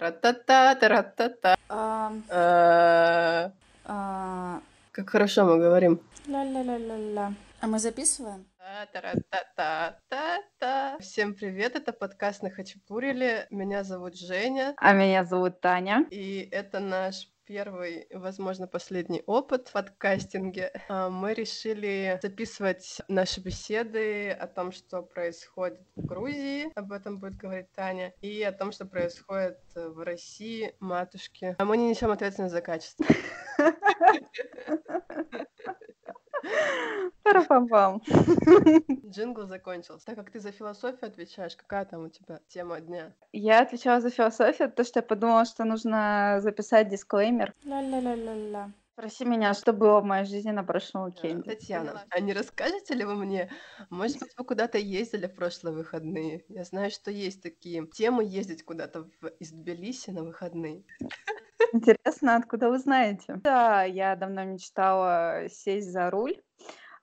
Тра-та-та, тра-та-та. А, А, а, Как хорошо мы говорим. ля-ля-ля-ля-ля. А мы записываем? Та-та-та-та-та. Всем привет, это подкаст на Хачапуриле. Меня зовут Женя, А меня зовут Таня. и это наш первый, возможно, последний опыт в подкастинге. А, Мы решили записывать наши беседы о том, что происходит в Грузии, об этом будет говорить Таня, и о том, что происходит в России, матушке. А мы не несем ответственность за качество. Пара-пам-пам. Джингл закончился. Так как ты за философию отвечаешь, какая там у тебя тема дня? Я отвечала за философию, потому что я подумала, что нужно записать дисклеймер. Ля-ля-ля-ля-ля. Спроси меня, что было в моей жизни на прошлом Э, уикенде. Татьяна, а не расскажете ли вы мне, может быть, вы куда-то ездили в прошлые выходные? Я знаю, что есть такие темы ездить куда-то в- из Тбилиси на выходные. Интересно, откуда вы знаете? Да, я давно мечтала сесть за руль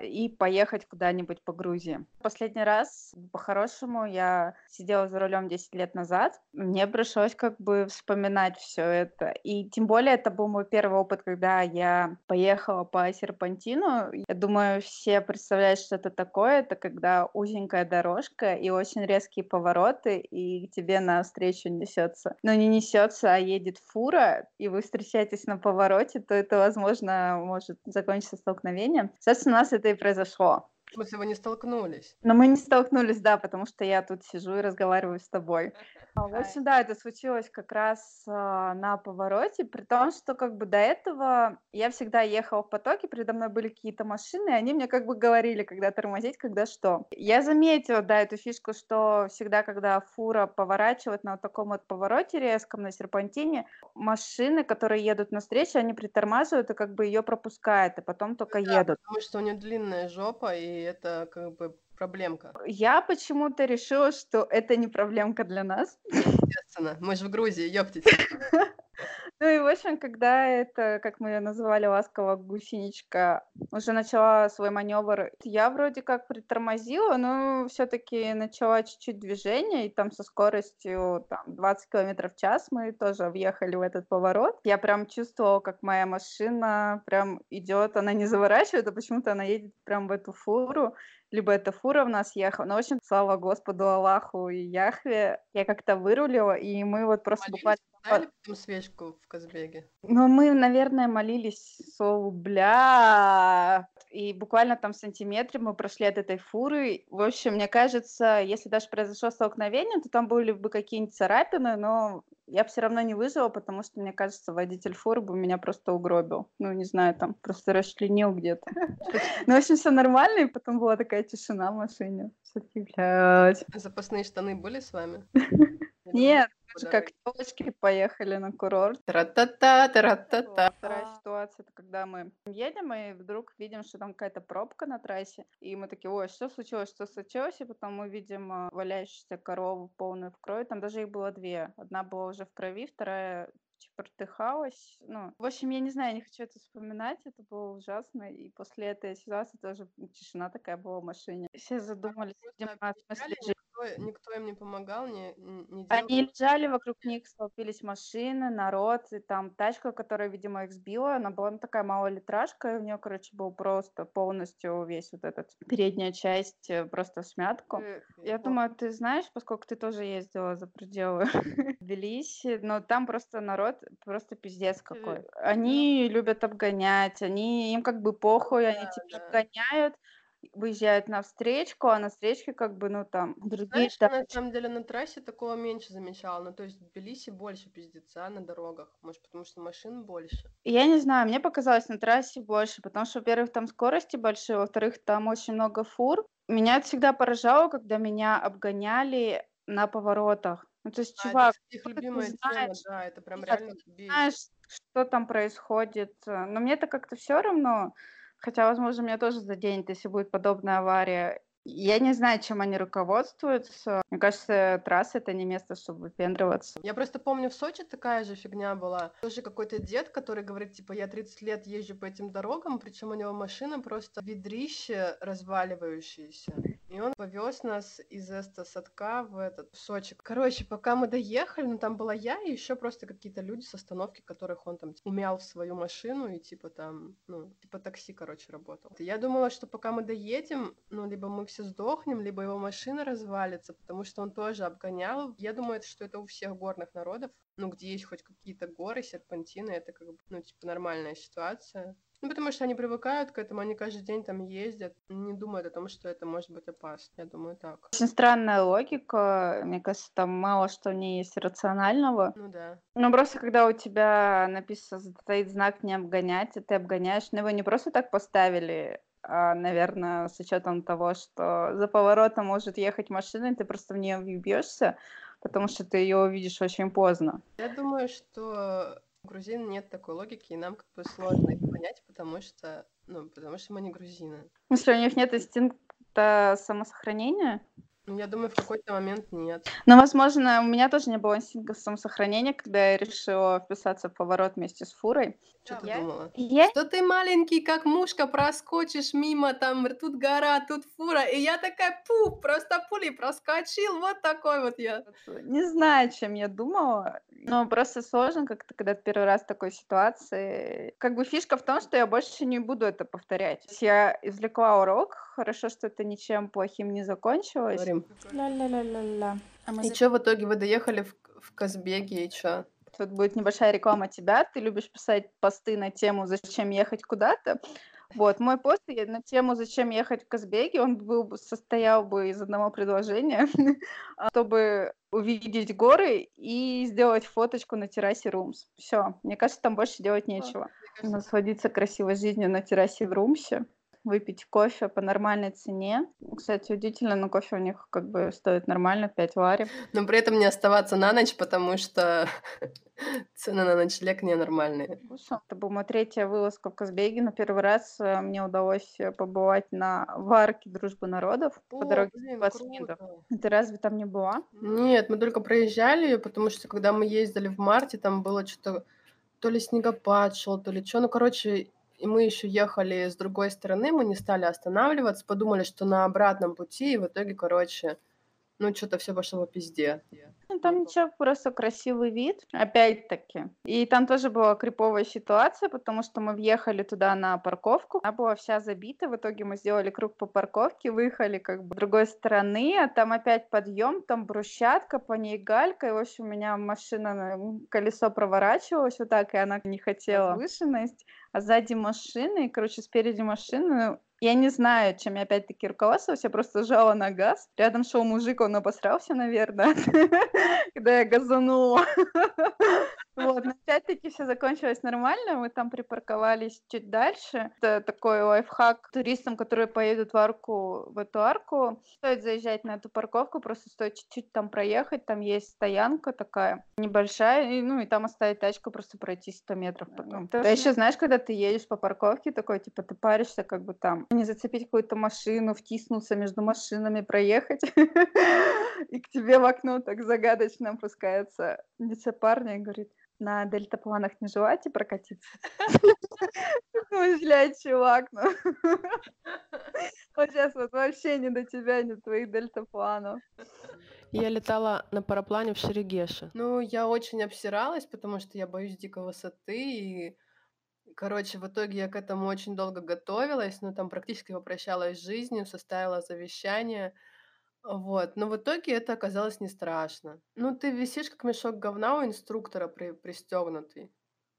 и поехать куда-нибудь по Грузии. Последний раз, по-хорошему, я сидела за рулем 10 лет назад. Мне пришлось как бы вспоминать все это. И тем более это был мой первый опыт, когда я поехала по серпантину. Я думаю, все представляют, что это такое. Это когда узенькая дорожка и очень резкие повороты, и к тебе навстречу несется. Ну, не несется, а едет фура, и вы встречаетесь на повороте, то это, возможно, может закончиться столкновением. Собственно, у нас это и произошло. В смысле, вы не столкнулись? Но мы не столкнулись, да, потому что я тут сижу и разговариваю с тобой. А, В общем, да, это случилось как раз а, на повороте, при том, что как бы до этого я всегда ехала в потоке, передо мной были какие-то машины, и они мне как бы говорили, когда тормозить, когда что. Я заметила, да, эту фишку, что всегда, когда фура поворачивает на вот таком вот повороте резком, на серпантине, машины, которые едут навстречу, они притормаживают и как бы ее пропускают, и потом только Да, едут. потому что у нее длинная жопа, и это как бы проблемка. Я почему-то решила, что это не проблемка для нас. Естественно, мы же в Грузии, ёптите. Ну и, в общем, когда это, как мы ее называли ласково, гусеничка, уже начала свой маневр, я вроде как притормозила, но все-таки начала чуть-чуть движение, и там со скоростью там, 20 километров в час мы тоже въехали в этот поворот. Я прям чувствовала, как моя машина прям идет, она не заворачивает, а почему-то она едет прям в эту фуру, либо эта фура в нас ехала. Ну, в общем, слава Господу Аллаху и Яхве, я как-то вырулила, и мы вот просто Молились, буквально... потом свечку в Казбеге? Ну, мы, наверное, молились слову «бля», и буквально там сантиметре мы прошли от этой фуры. В общем, мне кажется, если даже произошло столкновение, то там были бы какие-нибудь царапины, но я все равно не выжила, потому что, мне кажется, водитель фуры бы меня просто угробил. Ну, не знаю, там просто расчленил где-то. Ну, в общем, все нормально, и потом была такая тишина в машине. Все-таки, блядь. Запасные штаны были с вами? Нет, же как девочки поехали на курорт. Тра-та-та, тра-та-та. Вторая ситуация, это когда мы едем и вдруг видим, что там какая-то пробка на трассе, и мы такие, ой, что случилось, что случилось, и потом мы видим а, валяющуюся корову полную в крови, там даже их было две, одна была уже в крови, вторая чепортыхалась, ну, в общем, я не знаю, я не хочу это вспоминать, это было ужасно, и после этой ситуации тоже тишина такая была в машине. Все задумались, видимо, о смысле объезжали, жизни. Никто, им не помогал, не, не делал Они лежали, вокруг них столпились машины, народ, и там тачка, которая, видимо, их сбила, она была ну, такая малолитражка, и у нее, короче, был просто полностью весь вот этот передняя часть э, просто в смятку. Эх, Я ё- думаю, ты знаешь, поскольку ты тоже ездила за пределы Тбилиси, но там просто народ просто пиздец какой. Они любят обгонять, они им как бы похуй, они тебя да. Выезжают на встречку, а на встречке как бы, ну там, другие Знаешь, я на самом деле на трассе такого меньше замечала. Ну, то есть в Тбилиси больше пиздеца на дорогах. Может, потому что машин больше. Я не знаю, мне показалось на трассе больше, потому что, во-первых, там скорости большие, во-вторых, там очень много фур. Меня это всегда поражало, когда меня обгоняли на поворотах. Ну, то есть, А, это, чувак, кстати, их ты любимая тема, знаешь, да, это прям реально ты бесит. знаешь, что там происходит. Но мне это как-то все равно, хотя, возможно, меня тоже заденет, если будет подобная авария. Я не знаю, чем они руководствуются. Мне кажется, трасса — это не место, чтобы выпендриваться. Я просто помню, в Сочи такая же фигня была. Тоже какой-то дед, который говорит, типа, я 30 лет езжу по этим дорогам, причем у него машина просто ведрище разваливающееся. И он повез нас из Эста-Садка в этот в Сочи. Короче, пока мы доехали, ну там была я и еще просто какие-то люди с остановки, которых он там умял в свою машину и типа там, ну, типа такси, короче, работал. Я думала, что пока мы доедем, ну, либо мы все сдохнем, либо его машина развалится, потому что он тоже обгонял. Я думаю, что это у всех горных народов, ну, где есть хоть какие-то горы, серпантины, это как бы, ну, типа нормальная ситуация. Ну, потому что они привыкают к этому, они каждый день там ездят, не думают о том, что это может быть опасно. Я думаю, так. Очень странная логика. Мне кажется, там мало что в ней есть рационального. Ну да. Ну, просто когда у тебя написано, стоит знак «не обгонять», и ты обгоняешь, но его не просто так поставили, наверное, с учетом того, что за поворотом может ехать машина, и ты просто в нее въебешься, потому что ты ее увидишь очень поздно. Я думаю, что у грузин нет такой логики, и нам как бы сложно их понять, потому что, ну, потому что мы не грузины. В смысле, у них нет инстинкта самосохранения? Ну, я думаю, в какой-то момент нет. Но, возможно, у меня тоже не было инстинкта самосохранения, когда я решила вписаться в поворот вместе с фурой. Что ты думала? Я... Что ты маленький, как мушка, проскочишь мимо, там тут гора, тут фура. И я такая, пух, просто пулей проскочил, вот такой вот я. Не знаю, чем я думала, но просто сложно как-то, когда ты первый раз в такой ситуации. Как бы фишка в том, что я больше не буду это повторять. Я извлекла урок, хорошо, что это ничем плохим не закончилось. Говорим. Ла-ла-ла-ла-ла. А мы И что в итоге вы доехали в, в Казбеге, и что? Тут будет небольшая реклама тебя. Ты любишь писать посты на тему «Зачем ехать куда-то?». Вот, мой пост на тему «Зачем ехать в Казбеге», он был, бы- состоял бы из одного предложения, чтобы увидеть горы и сделать фоточку на террасе Румс. Все, мне кажется, там больше делать нечего. Насладиться красивой жизнью на террасе в Румсе, выпить кофе по нормальной цене. Кстати, удивительно, но кофе у них как бы стоит нормально, 5 лари. Но при этом не оставаться на ночь, потому что цены на ночлег ненормальные. Слушай, это была моя третья вылазка в Казбеге, но первый раз э, мне удалось э, побывать на варке Дружбы народов по О, дороге блин, 20 минут. круто. Ты разве там не была? Нет, мы только проезжали ее, потому что когда мы ездили в марте, там было что-то то ли снегопад шел, то ли что. Ну, короче, и мы еще ехали с другой стороны, мы не стали останавливаться, подумали, что на обратном пути, и в итоге, короче, ну, что-то все пошло по пизде. Ну, Там ничего, просто красивый вид, опять-таки. И там тоже была криповая ситуация, потому что мы въехали туда на парковку, она была вся забита, в итоге мы сделали круг по парковке, выехали как бы с другой стороны, а там опять подъем, там брусчатка, по ней галька, и, в общем, у меня машина, на- колесо проворачивалось вот так, и она не хотела. Возвышенность, а сзади машины, и, короче, спереди машины, я не знаю, чем я опять-таки руководствовалась, я просто жала на газ. Рядом шел мужик, он обосрался, наверное, когда я газанула. Вот, но опять-таки все закончилось нормально, мы там припарковались чуть дальше. Это такой лайфхак туристам, которые поедут в арку, в эту арку. Стоит заезжать на эту парковку, просто стоит чуть-чуть там проехать, там есть стоянка такая небольшая, и, ну и там оставить тачку, просто пройти 100 метров потом. А еще знаешь, когда ты едешь по парковке, такой, типа, ты паришься как бы там, не зацепить какую-то машину, втиснуться между машинами, проехать, и к тебе в окно так загадочно опускается лицо парня и говорит, на дельтапланах не желаете прокатиться? Думаешь, блядь, чувак, ну. Вот сейчас вот вообще не до тебя, не твоих дельтапланов. Я летала на параплане в Шерегеше. Ну, я очень обсиралась, потому что я боюсь дикой высоты, и, короче, в итоге я к этому очень долго готовилась, но там практически попрощалась с жизнью, составила завещание, вот. Но в итоге это оказалось не страшно. Ну, ты висишь как мешок говна у инструктора при, пристегнутый,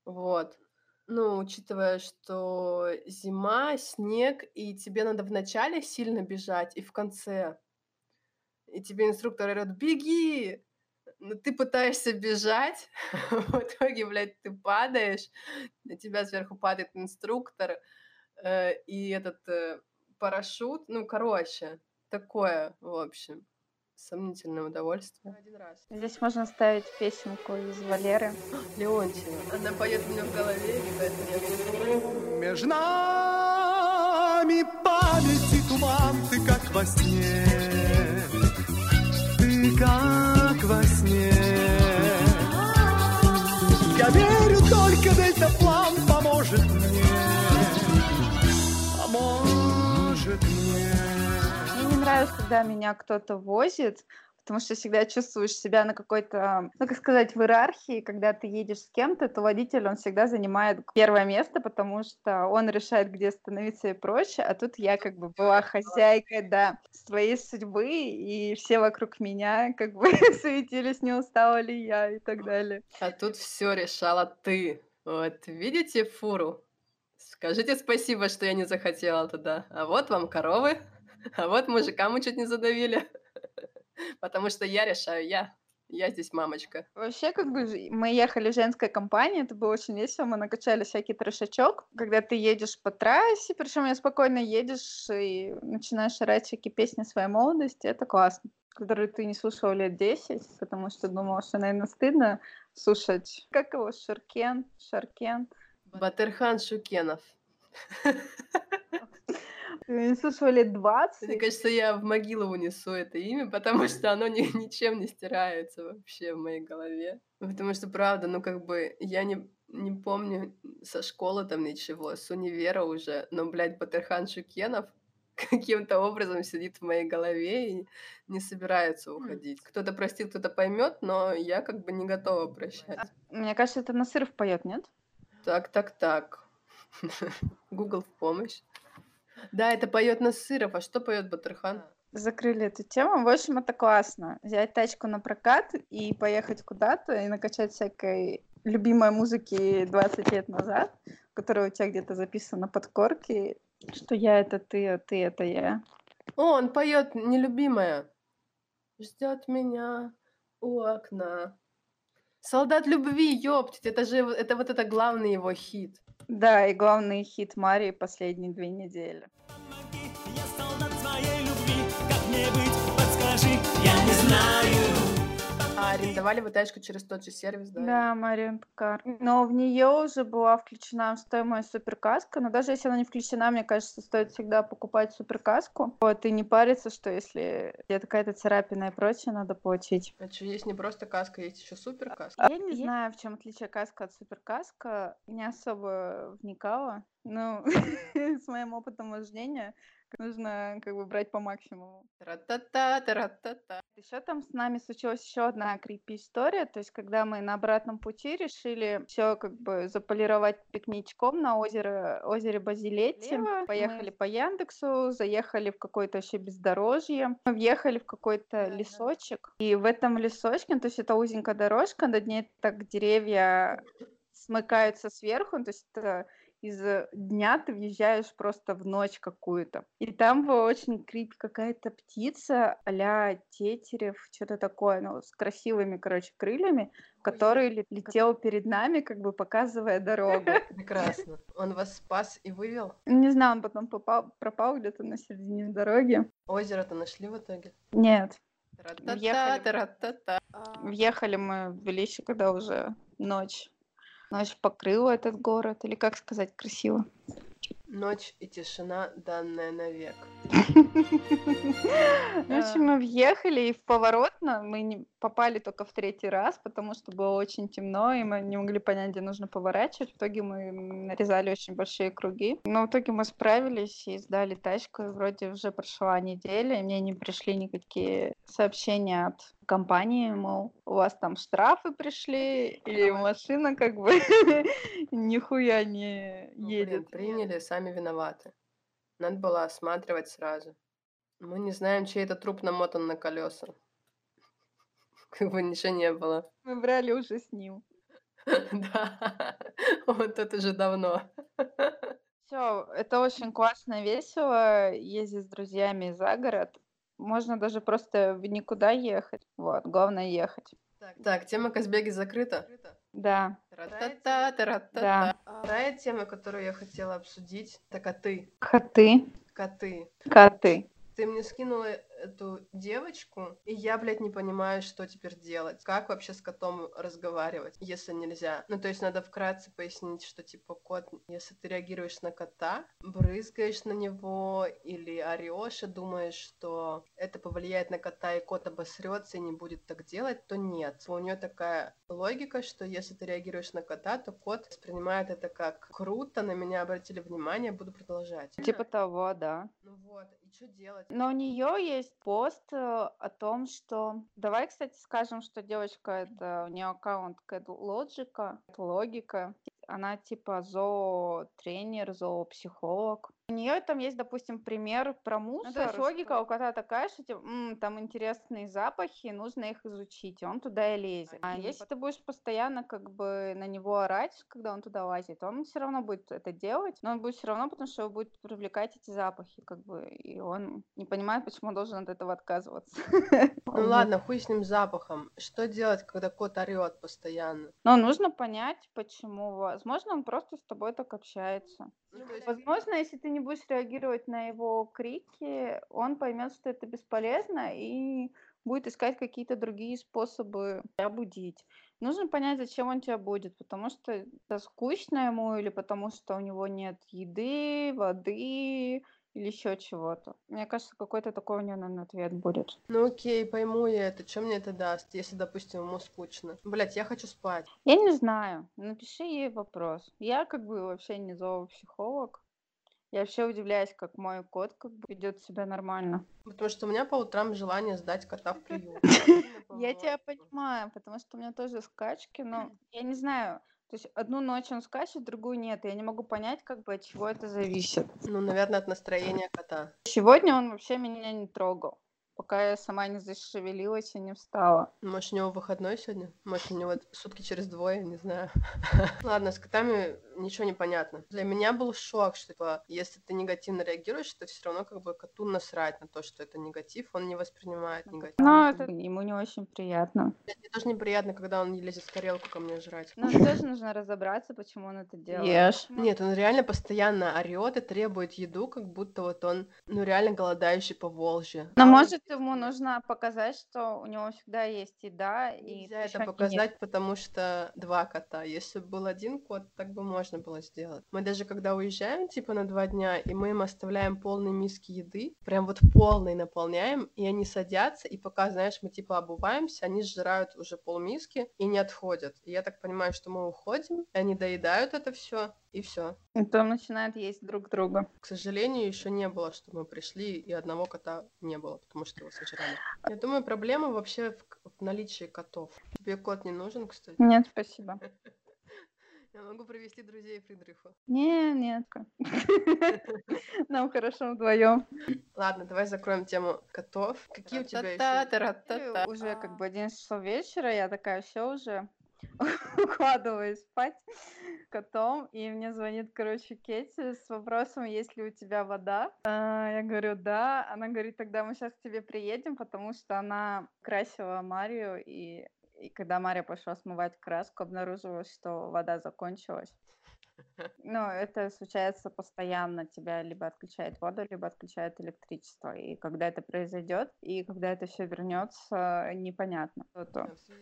вот. Ну, учитывая, что зима, снег, и тебе надо вначале сильно бежать, и в конце. И тебе инструктор орёт «Беги!» Но ты пытаешься бежать, в итоге, блядь, ты падаешь, на тебя сверху падает инструктор, э, и этот э, парашют. Ну, короче, такое, в общем, сомнительное удовольствие. Один раз. Здесь можно ставить песенку из Валеры. Леонтьева. Она поет у меня в голове, и поэтому я. Между нами памяти туман, ты как во сне, ты как во сне. Когда меня кто-то возит, потому что всегда чувствуешь себя на какой-то, ну, как сказать, в иерархии, когда ты едешь с кем-то, то водитель, он всегда занимает первое место, потому что он решает, где остановиться и прочее, а тут я как бы была хозяйкой, да, своей судьбы, и все вокруг меня как бы суетились, не устала ли я и так далее. А тут все решала ты. Вот, видите фуру? Скажите спасибо, что я не захотела туда. А вот вам коровы, а вот мужика мы чуть не задавили. Потому что я решаю, я. Я здесь мамочка. Вообще, как бы мы ехали в женской компании, это было очень весело, мы накачали всякий трешачок, когда ты едешь по трассе, причем я спокойно едешь и начинаешь орать всякие песни своей молодости, это классно, которые ты не слушал лет 10, потому что думала, что, наверное, стыдно слушать, как его, Шаркен, Шаркен, Батырхан Шукенов. Ты не слушал лет 20, Мне кажется, я в могилу унесу это имя, потому что оно ни- ничем не стирается вообще в моей голове. Потому что, правда, ну как бы я не, не помню со школы там ничего, с универа уже, но, блядь, Батырхан Шукенов каким-то образом сидит в моей голове и не собирается уходить. Кто-то простит, кто-то поймет, но я как бы не готова прощать. мне кажется, это Насыров поет, нет? Так, так, так. Google в помощь. Да, это поет Насыров, а что поет Батырхан? закрыли эту тему. В общем, это классно. Взять тачку на прокат и поехать куда-то и накачать всякой любимой музыки 20 лет назад, которая у тебя где-то записана на подкорке, что я это ты, а ты это я. О, он поет нелюбимая. Ждет меня у окна. Солдат любви, ёптить, это же это вот это главный его хит. Да, и главный хит Марии последние две недели. Я солдат своей любви, как мне быть, подскажи, я не знаю. А арендовали вы тачку через тот же сервис, да? Да, Марион Кар. Но в нее уже была включена стоимость суперкаска. Но даже если она не включена, мне кажется, стоит всегда покупать суперкаску. Вот, и не париться, что если где-то какая-то царапина и прочее, надо платить. А что, есть не просто каска, есть еще супер каска? Я не знаю, в чем отличие каска от суперкаска. Не особо вникала. Ну, с моим опытом вождения нужно как бы брать по максимуму. Тра-та-та, тра-та-та. Еще там с нами случилась еще одна крипи история, то есть когда мы на обратном пути решили все как бы заполировать пикничком на озеро, озере Базилетти, поехали по Яндексу, заехали в какое-то вообще бездорожье, мы въехали в какой-то Да-да. лесочек, и в этом лесочке, ну, то есть это узенькая дорожка, над ней так деревья смыкаются сверху, то есть это из дня ты въезжаешь просто в ночь какую-то. И там была очень крип какая-то птица а-ля тетерев, что-то такое, ну, с красивыми, короче, крыльями, который ле- летел перед нами, как бы показывая дорогу. Прекрасно. Он вас спас и вывел? Не знаю, он потом попал, пропал где-то на середине дороги. Озеро-то нашли в итоге? Нет, Въехали. въехали мы в Велище, когда уже ночь. Ночь покрыла этот город, или как сказать красиво. Ночь и тишина, данная навек. В общем, мы въехали, и в поворотно мы попали только в третий раз, потому что было очень темно, и мы не могли понять, где нужно поворачивать. В итоге мы нарезали очень большие круги. Но в итоге мы справились и сдали тачку, и вроде уже прошла неделя, и мне не пришли никакие сообщения от компании, мол, у вас там штрафы пришли, или машина как бы нихуя не Ну, едет. приняли, сами виноваты. Надо было осматривать сразу. Мы не знаем, чей это труп намотан на колеса. Как бы ничего не было. Мы брали уже с ним. Да, вот это уже давно. Все, это очень классно, весело ездить с друзьями за город. Можно даже просто в никуда ехать. Вот, главное ехать. Так, тема Казбеги закрыта. Да, Тра-та-та, тра-та-та. да. Вторая тема, которую я хотела обсудить, это коты. Коты, Коты. коты. Ты мне скинула эту девочку, и я, блядь, не понимаю, что теперь делать. Как вообще с котом разговаривать, если нельзя? Ну, то есть надо вкратце пояснить, что, типа, кот, если ты реагируешь на кота, брызгаешь на него или орешь и думаешь, что это повлияет на кота, и кот обосрется и не будет так делать, то нет. У нее такая логика, что если ты реагируешь на кота, то кот воспринимает это как круто, на меня обратили внимание, буду продолжать. Типа того, да. Вот, и что делать? Но у нее есть пост э, о том, что... Давай, кстати, скажем, что девочка, это у нее аккаунт Лоджика, логика. Она типа зоотренер, зоопсихолог. У нее там есть, допустим, пример про мусор. Ну, то есть логика у кота такая, что типа, «М, там интересные запахи, нужно их изучить, и он туда и лезет. А если ты будешь постоянно как бы на него орать, когда он туда лазит, он все равно будет это делать, но он будет все равно, потому что его будет привлекать эти запахи, как бы, и он не понимает, почему он должен от этого отказываться. Ну ладно, хуй с ним запахом. Что делать, когда кот орет постоянно? Но нужно понять, почему. Возможно, он просто с тобой так общается. Ну, Возможно, если ты не будешь реагировать на его крики, он поймет, что это бесполезно и будет искать какие-то другие способы тебя будить. Нужно понять, зачем он тебя будет, потому что это скучно ему или потому что у него нет еды, воды или еще чего-то. Мне кажется, какой-то такой у него, наверное, ответ будет. Ну окей, пойму я это. Что мне это даст, если, допустим, ему скучно? Блять, я хочу спать. Я не знаю. Напиши ей вопрос. Я как бы вообще не зоопсихолог. Я вообще удивляюсь, как мой кот как бы ведет себя нормально. Потому что у меня по утрам желание сдать кота в приют. Я тебя понимаю, потому что у меня тоже скачки, но я не знаю. То есть одну ночь он скачет, другую нет. Я не могу понять, как бы от чего это зависит. Ну, наверное, от настроения кота. Сегодня он вообще меня не трогал, пока я сама не зашевелилась и не встала. Может, у него выходной сегодня? Может, у него сутки через двое, не знаю. Ладно, с котами ничего не понятно. Для меня был шок, что типа, если ты негативно реагируешь, то все равно как бы коту насрать на то, что это негатив, он не воспринимает негатив. Но это ему не очень приятно. Мне тоже неприятно, когда он лезет в тарелку ко мне жрать. Но тоже нужно разобраться, почему он это делает. Ешь. Нет, он реально постоянно орет и требует еду, как будто вот он, ну, реально голодающий по Волжье. Но может ему нужно показать, что у него всегда есть еда и Нельзя это ещё нет. показать, потому что два кота. Если бы был один кот, так бы можно было сделать. Мы даже когда уезжаем, типа, на два дня, и мы им оставляем полные миски еды, прям вот полный наполняем, и они садятся, и пока, знаешь, мы типа обуваемся, они сжирают уже полмиски и не отходят. И я так понимаю, что мы уходим, и они доедают это все, и все. И потом начинают есть друг друга. К сожалению, еще не было, что мы пришли, и одного кота не было, потому что его сожрали. Я думаю, проблема вообще в, в наличии котов. Тебе кот не нужен, кстати? Нет, спасибо. Я могу привести друзей Фридриху. Не, нет. Нам хорошо вдвоем. Ладно, давай закроем тему котов. Какие у тебя еще? Уже как бы 11 часов вечера, я такая все уже укладываюсь спать котом, и мне звонит, короче, Кетти с вопросом, есть ли у тебя вода. А, Я говорю, да. Она говорит, тогда мы сейчас к тебе приедем, потому что она красила Марию, и, и когда Мария пошла смывать краску, обнаружилось, что вода закончилась. Ну, это случается постоянно. Тебя либо отключает воду, либо отключает электричество. И когда это произойдет, и когда это все вернется, непонятно.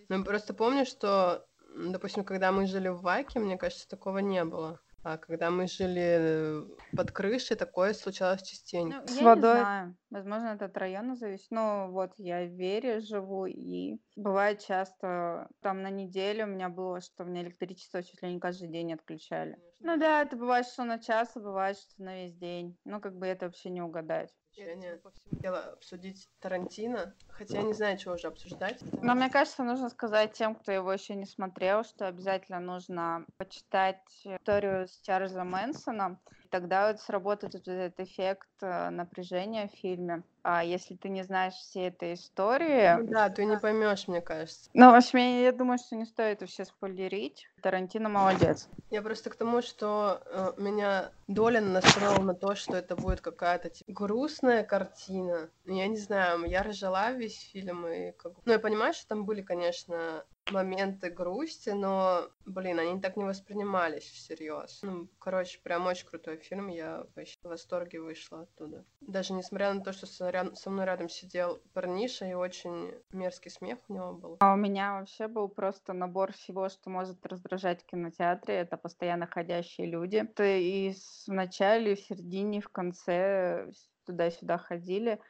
Ну, просто помню, что, допустим, когда мы жили в Ваке, мне кажется, такого не было. А когда мы жили э, под крышей, такое случалось частенько. Ну, С я водой. не знаю. Возможно, это от района зависит. Ну, вот я в Вере живу, и бывает часто, там на неделю у меня было, что мне электричество чуть ли не каждый день отключали. Ну да, это бывает, что на час, а бывает, что на весь день. Ну, как бы это вообще не угадать. Я не хотела обсудить Тарантино, хотя я не знаю, чего уже обсуждать. Но мне кажется, нужно сказать тем, кто его еще не смотрел, что обязательно нужно почитать историю с Чарльзом Мэнсоном. Тогда вот сработает вот этот эффект э, напряжения в фильме. А если ты не знаешь всей этой истории, Ну Да, ты не поймешь, мне кажется. ну, в общем, я я думаю, что не стоит вообще спойлерить. Тарантино молодец. Я просто к тому, что э, меня Долин настроил на то, что это будет какая-то типа, грустная картина. Я не знаю, я ржала весь фильм и как... Ну, я понимаю, что там были, конечно, моменты грусти, но, блин, они так не воспринимались всерьез. Ну, короче, прям очень крутой фильм, я вообще в восторге вышла оттуда. Даже несмотря на то, что со, мной рядом сидел парниша, и очень мерзкий смех у него был. А у меня вообще был просто набор всего, что может раздражать в кинотеатре. Это постоянно ходящие люди. И в начале, в середине, в конце туда-сюда ходили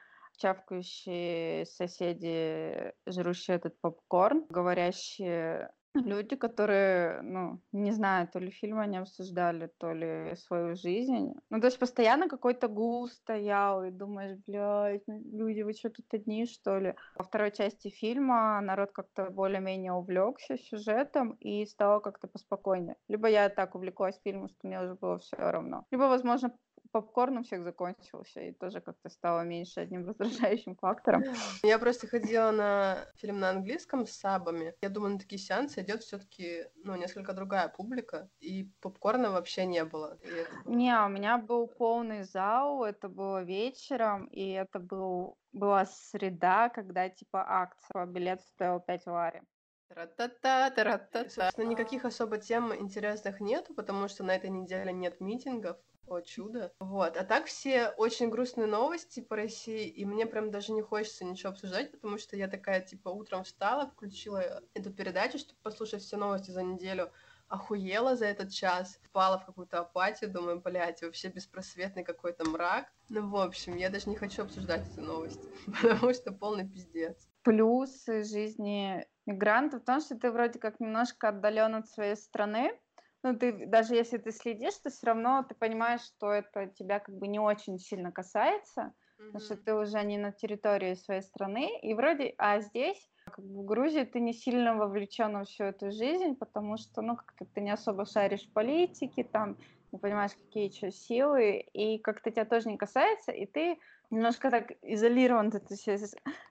чавкающие соседи, жрущие этот попкорн, говорящие люди, которые, ну, не знаю, то ли фильм они обсуждали, то ли свою жизнь. Ну, то есть постоянно какой-то гул стоял, и думаешь, блядь, ну, люди, вы что, тут одни, что ли? Во второй части фильма народ как-то более-менее увлекся сюжетом и стало как-то поспокойнее. Либо я так увлеклась фильмом, что мне уже было все равно. Либо, возможно, попкорн у всех закончился, и тоже как-то стало меньше одним раздражающим фактором. Я просто ходила на фильм на английском с сабами. Я думаю, на такие сеансы идет все-таки, ну, несколько другая публика, и попкорна вообще не было. Это Не, у меня был полный зал, это было вечером, и это был, была среда, когда типа акция, билет стоил 5 лари. Тра-та-та, тра-та-та. Собственно, никаких особо тем интересных нету, потому что на этой неделе нет митингов. О, чудо. Вот. А так все очень грустные новости по России, и мне прям даже не хочется ничего обсуждать, потому что я такая, типа, утром встала, включила эту передачу, чтобы послушать все новости за неделю, охуела за этот час, впала в какую-то апатию, думаю, блядь, вообще беспросветный какой-то мрак. Ну, в общем, я даже не хочу обсуждать эти новости, потому что полный пиздец. Плюсы жизни мигрантов в том, что ты вроде как немножко отдален от своей страны, ну, ты, даже если ты следишь, то все равно ты понимаешь, что это тебя как бы не очень сильно касается, потому что ты уже не на территории своей страны, и вроде, а здесь, как бы в Грузии, ты не сильно вовлечен во всю эту жизнь, потому что, ну, как-то ты не особо шаришь в политике, там, не понимаешь, какие что силы, и как-то тебя тоже не касается, и ты немножко так изолирован от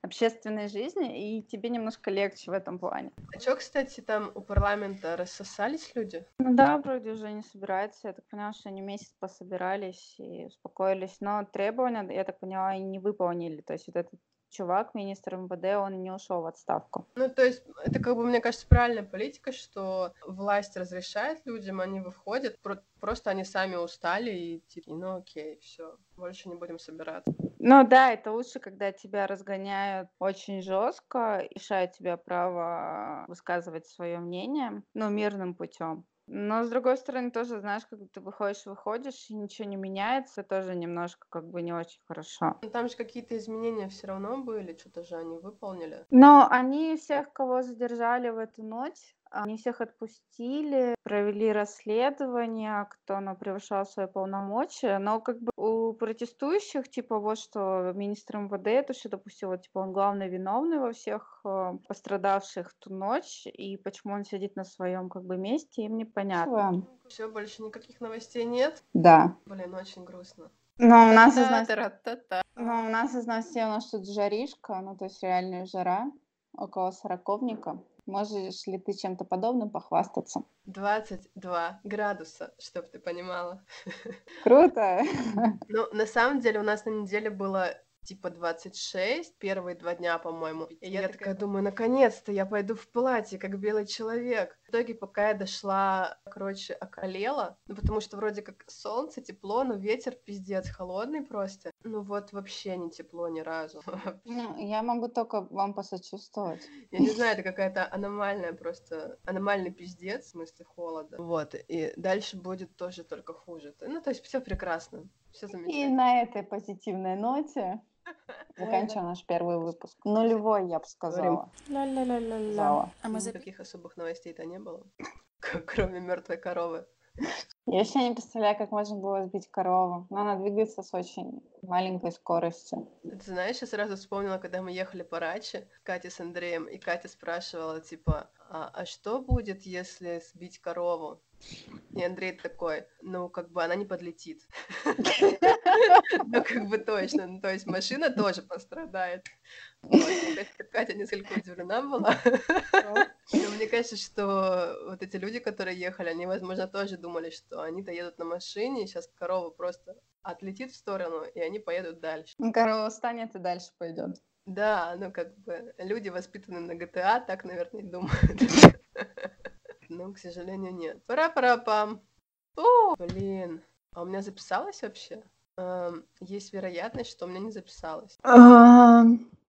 общественной жизни, и тебе немножко легче в этом плане. А чё, кстати, там у парламента рассосались люди? Ну да, вроде уже не собираются. Я так поняла, что они месяц пособирались и успокоились. Но требования, я так поняла, и не выполнили. То есть вот этот чувак, министр МВД, он не ушел в отставку. Ну, то есть, это как бы, мне кажется, правильная политика, что власть разрешает людям, они выходят, про- просто они сами устали и типа, ну окей, все, больше не будем собираться. Ну да, это лучше, когда тебя разгоняют очень жестко, лишают тебя права высказывать свое мнение, ну, мирным путем. Но, с другой стороны, тоже, знаешь, когда ты выходишь, выходишь, и ничего не меняется, тоже немножко как бы не очень хорошо. Ну, Там же какие-то изменения все равно были, что-то же они выполнили. Но они всех, кого задержали в эту ночь, они всех отпустили, провели расследование, кто ну, превышал свои полномочия. Но как бы у протестующих, типа, вот что министр МВД это все допустил, типа, он главный виновный во всех э, пострадавших ту ночь, и почему он сидит на своем как бы месте, им непонятно. Все, больше никаких новостей нет. Да. Блин, очень грустно. Но у нас из. Но у нас из нас тут жаришка, ну то есть реальная жара, около сороковника. Можешь ли ты чем-то подобным похвастаться? 22 градуса, чтоб ты понимала. Круто! Ну, на самом деле, у нас на неделе было типа 26, первые два дня, по-моему. И я такая думаю, наконец-то я пойду в платье, как белый человек. В итоге, пока я дошла, короче, околела, ну, потому что вроде как солнце, тепло, но ветер пиздец холодный просто. Ну вот вообще не тепло ни разу. Ну, я могу только вам посочувствовать. Я не знаю, это какая-то аномальная просто, аномальный пиздец, в смысле холода. Вот, и дальше будет тоже только хуже. Ну, то есть все прекрасно, все И замечательно. на этой позитивной ноте заканчиваем наш первый выпуск. Нулевой, я бы сказала. Ля-ля-ля-ля-ля. Зала. А мы за... Никаких особых новостей-то не было, кроме мертвой коровы. Я вообще не представляю, как можно было сбить корову. Но она двигается с очень маленькой скоростью. Ты знаешь, я сразу вспомнила, когда мы ехали по Раче, Катя с Андреем, и Катя спрашивала, типа, а, а что будет, если сбить корову? И Андрей такой, ну, как бы она не подлетит. Ну, как бы точно. Ну, то есть машина тоже пострадает. Катя несколько удивлена была. Но мне кажется, что вот эти люди, которые ехали, они, возможно, тоже думали, что они-то едут на машине, сейчас корова просто отлетит в сторону, и они поедут дальше. Корова встанет и дальше пойдет. Да, ну как бы люди, воспитанные на GTA, так, наверное, и думают. Ну, к сожалению, нет. Пара-пара-пам. О, блин. А у меня записалось вообще? Эм, Есть вероятность, что у меня не записалось.